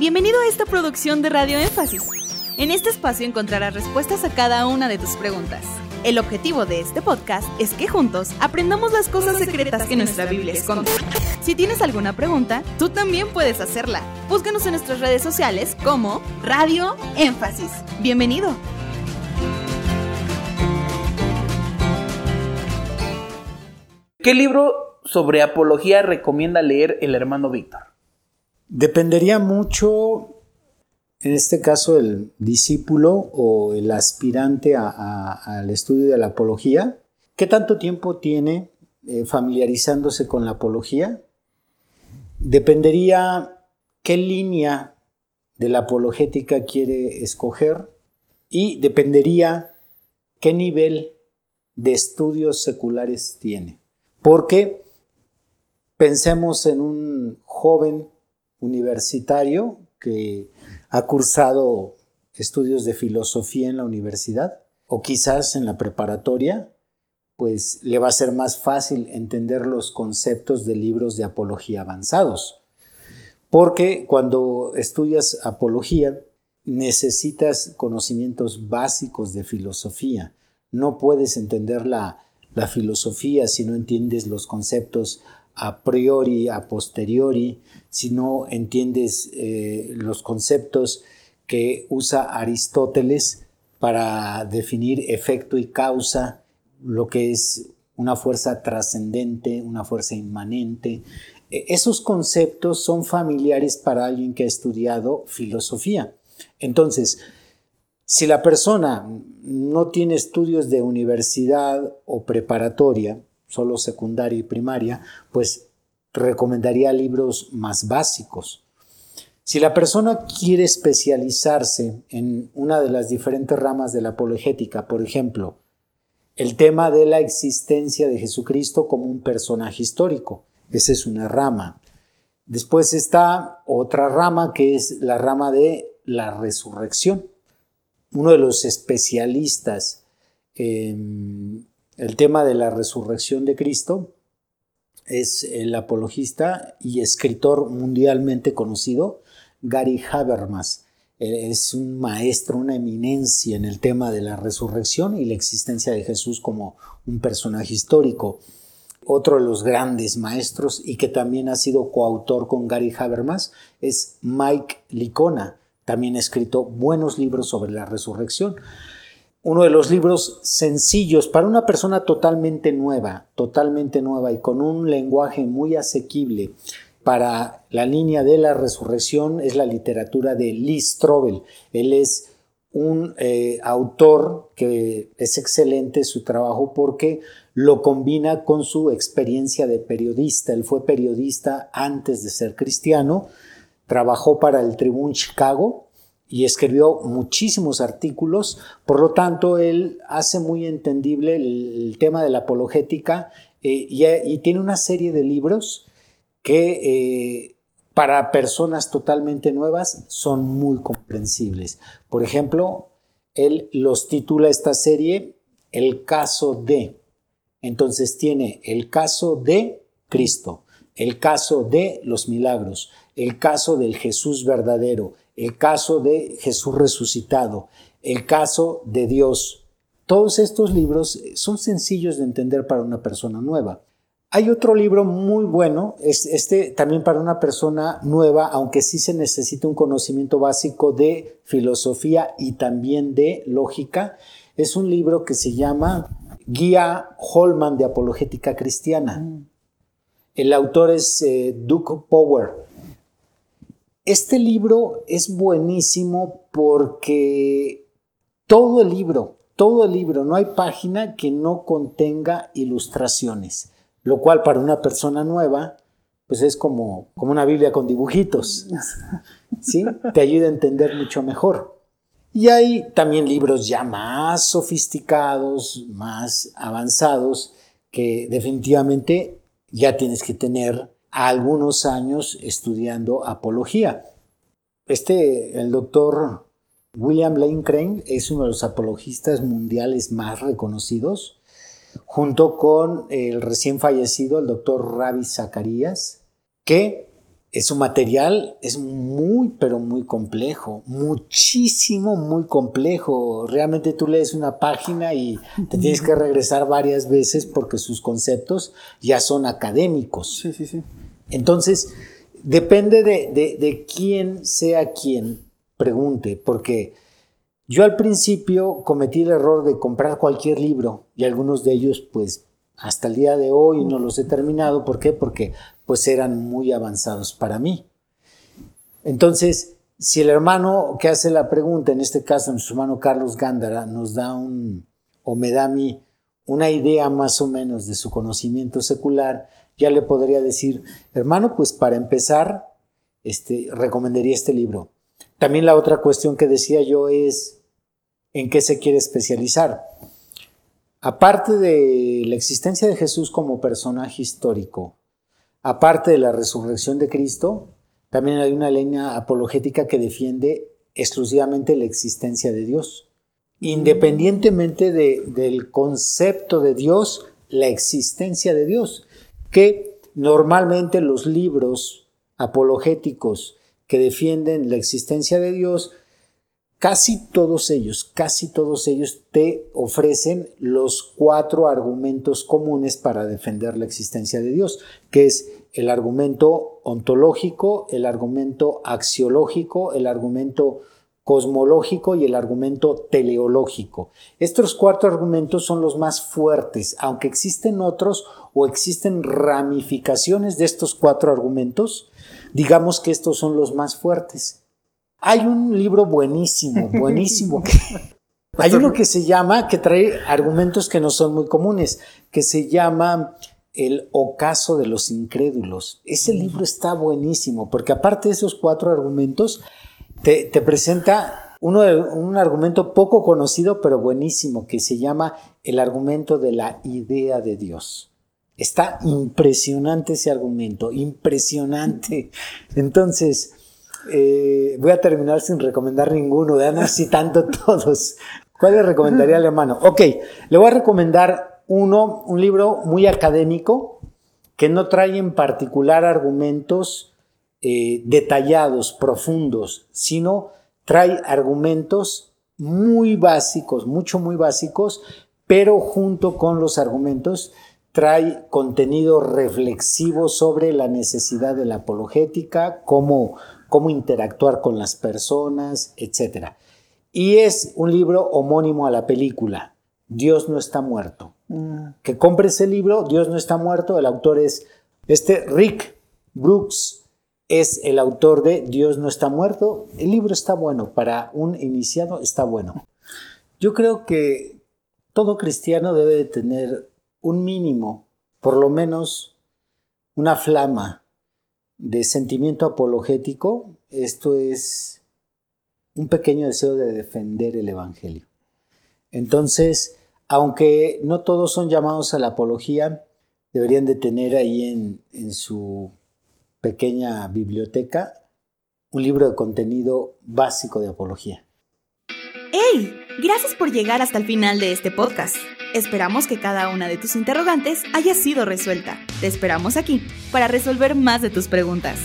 Bienvenido a esta producción de Radio Énfasis. En este espacio encontrarás respuestas a cada una de tus preguntas. El objetivo de este podcast es que juntos aprendamos las cosas secretas que nuestra Biblia esconde. Si tienes alguna pregunta, tú también puedes hacerla. Búscanos en nuestras redes sociales como Radio Énfasis. Bienvenido. ¿Qué libro sobre apología recomienda leer el hermano Víctor? Dependería mucho, en este caso, el discípulo o el aspirante al estudio de la apología. ¿Qué tanto tiempo tiene eh, familiarizándose con la apología? Dependería qué línea de la apologética quiere escoger y dependería qué nivel de estudios seculares tiene. Porque pensemos en un joven universitario que ha cursado estudios de filosofía en la universidad o quizás en la preparatoria, pues le va a ser más fácil entender los conceptos de libros de apología avanzados. Porque cuando estudias apología necesitas conocimientos básicos de filosofía. No puedes entender la, la filosofía si no entiendes los conceptos a priori, a posteriori, si no entiendes eh, los conceptos que usa Aristóteles para definir efecto y causa, lo que es una fuerza trascendente, una fuerza inmanente. E, esos conceptos son familiares para alguien que ha estudiado filosofía. Entonces, si la persona no tiene estudios de universidad o preparatoria, solo secundaria y primaria, pues recomendaría libros más básicos. Si la persona quiere especializarse en una de las diferentes ramas de la apologética, por ejemplo, el tema de la existencia de Jesucristo como un personaje histórico, esa es una rama. Después está otra rama que es la rama de la resurrección uno de los especialistas en el tema de la resurrección de Cristo es el apologista y escritor mundialmente conocido Gary Habermas. Es un maestro, una eminencia en el tema de la resurrección y la existencia de Jesús como un personaje histórico. Otro de los grandes maestros y que también ha sido coautor con Gary Habermas es Mike Licona también ha escrito buenos libros sobre la resurrección. Uno de los libros sencillos para una persona totalmente nueva, totalmente nueva y con un lenguaje muy asequible para la línea de la resurrección es la literatura de Lee Strobel. Él es un eh, autor que es excelente su trabajo porque lo combina con su experiencia de periodista. Él fue periodista antes de ser cristiano trabajó para el Tribune Chicago y escribió muchísimos artículos, por lo tanto él hace muy entendible el, tema de la apologética eh, y, tiene una serie de libros que eh, para personas totalmente nuevas son muy comprensibles. Por ejemplo, él los titula esta serie El caso de. Entonces tiene el caso de Cristo, el caso de los milagros, el caso del Jesús verdadero, el caso de Jesús resucitado, el caso de Dios. Todos estos libros son sencillos de entender para una persona nueva. Hay otro libro muy bueno, este también para una persona nueva, aunque sí se necesita un conocimiento básico de filosofía y también de lógica. Es un libro que se llama Guía Holman de Apologética Cristiana. Mm. El autor es eh, Duke Power. Este libro es buenísimo porque todo el libro, todo el libro, no hay página que no contenga ilustraciones, lo cual para una persona nueva, pues es como, como una Biblia con dibujitos, ¿sí? Te ayuda a entender mucho mejor. Y hay también libros ya más sofisticados, más avanzados, que definitivamente ya tienes que tener algunos años estudiando apología. Este, el doctor William Lane Crane es uno de los apologistas mundiales más reconocidos, junto con el recién fallecido, el doctor Ravi Zacarías, que su material es muy, pero muy complejo, muchísimo, muy complejo. Realmente tú lees una página y te tienes que regresar varias veces porque sus conceptos ya son académicos. Sí, sí, sí. Entonces, depende de, de quién sea quien pregunte, porque yo al principio cometí el error de comprar cualquier libro y algunos de ellos pues hasta el día de hoy no los he terminado. ¿Por qué? Porque pues eran muy avanzados para mí. Entonces, si el hermano que hace la pregunta, en este caso nuestro hermano Carlos Gándara, nos da un, o me da a mí, una idea más o menos de su conocimiento secular, ya le podría decir, hermano, pues para empezar, este, recomendaría este libro. También la otra cuestión que decía yo es, ¿en qué se quiere especializar? Aparte de la existencia de Jesús como personaje histórico, aparte de la resurrección de Cristo, también hay una línea apologética que defiende exclusivamente la existencia de Dios. Independientemente del concepto de Dios, la existencia de Dios, que normalmente los libros apologéticos que defienden la existencia de Dios casi todos ellos, casi todos ellos te ofrecen los cuatro argumentos comunes para defender la existencia de Dios, que es el argumento ontológico, el argumento axiológico, el argumento cosmológico y el argumento teleológico. Estos cuatro argumentos son los más fuertes, aunque existen otros o existen ramificaciones de estos cuatro argumentos, digamos que estos son los más fuertes. Hay un libro buenísimo, buenísimo. hay uno que se llama, que trae argumentos que no son muy comunes, que se llama El ocaso de los incrédulos. Ese libro está buenísimo, porque aparte de esos cuatro argumentos, te, presenta uno un argumento poco conocido, pero buenísimo, que se llama el argumento de la idea de Dios. Está impresionante ese argumento, impresionante. Entonces, eh, voy a terminar sin recomendar ninguno, de así tanto todos. ¿Cuál le recomendaría al hermano? Ok, le voy a recomendar uno, un libro muy académico que no trae en particular argumentos eh, detallados, profundos, sino trae argumentos muy básicos, mucho, muy básicos, pero junto con los argumentos trae contenido reflexivo sobre la necesidad de la apologética, cómo cómo interactuar con las personas, etc. Y es un libro homónimo a la película, Dios no está muerto. Mm. Que compre ese libro, Dios no está muerto, el autor es este Rick Brooks, es el autor de Dios no está muerto. El libro está bueno, para un iniciado está bueno. Yo creo que todo cristiano debe de tener un mínimo, por lo menos una flama de sentimiento apologético, esto es un pequeño deseo de defender el Evangelio. Entonces, aunque no todos son llamados a la apología, deberían de tener ahí en, en su pequeña biblioteca un libro de contenido básico de apología. ¡Hey! Gracias por llegar hasta el final de este podcast. Esperamos que cada una de tus interrogantes haya sido resuelta. Te esperamos aquí para resolver más de tus preguntas.